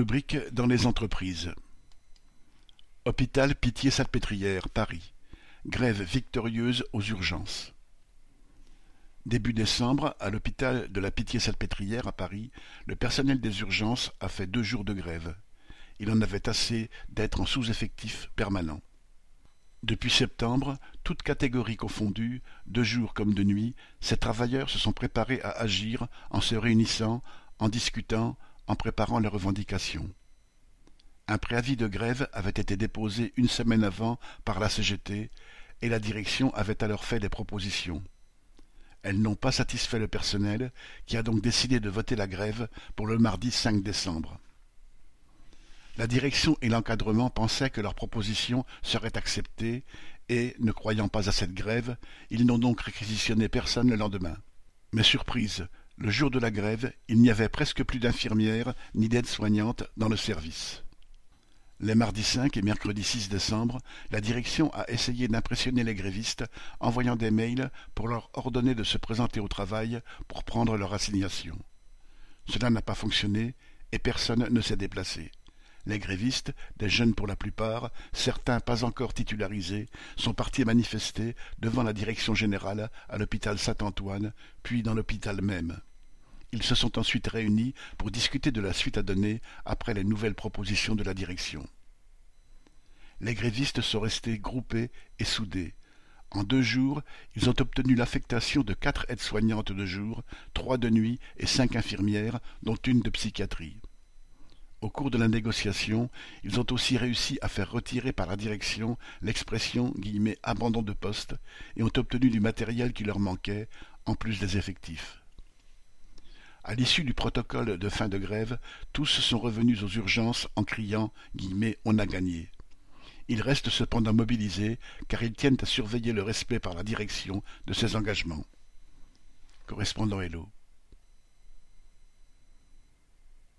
Rubrique dans les entreprises. Hôpital Pitié-Salpêtrière, Paris. Grève victorieuse aux urgences. Début décembre, à l'hôpital de la Pitié-Salpêtrière à Paris, le personnel des urgences a fait deux jours de grève. Il en avait assez d'être en sous-effectif permanent. Depuis septembre, toutes catégories confondues, de jour comme de nuit, ces travailleurs se sont préparés à agir en se réunissant, en discutant, en préparant leurs revendications. Un préavis de grève avait été déposé une semaine avant par la CGT et la direction avait alors fait des propositions. Elles n'ont pas satisfait le personnel qui a donc décidé de voter la grève pour le mardi 5 décembre. La direction et l'encadrement pensaient que leurs propositions seraient acceptées et, ne croyant pas à cette grève, ils n'ont donc réquisitionné personne le lendemain. Mais surprise, le jour de la grève, il n'y avait presque plus d'infirmières ni d'aides-soignantes dans le service. Les mardis 5 et mercredi 6 décembre, la direction a essayé d'impressionner les grévistes, envoyant des mails pour leur ordonner de se présenter au travail pour prendre leur assignation. Cela n'a pas fonctionné et personne ne s'est déplacé. Les grévistes, des jeunes pour la plupart, certains pas encore titularisés, sont partis manifester devant la direction générale à l'hôpital Saint-Antoine, puis dans l'hôpital même. Ils se sont ensuite réunis pour discuter de la suite à donner après les nouvelles propositions de la direction. Les grévistes sont restés groupés et soudés. En deux jours, ils ont obtenu l'affectation de quatre aides-soignantes de jour, trois de nuit et cinq infirmières, dont une de psychiatrie. Au cours de la négociation, ils ont aussi réussi à faire retirer par la direction l'expression « abandon de poste » et ont obtenu du matériel qui leur manquait, en plus des effectifs. À l'issue du protocole de fin de grève, tous sont revenus aux urgences en criant « On a gagné ». Ils restent cependant mobilisés car ils tiennent à surveiller le respect par la direction de ces engagements. Correspondant Hello.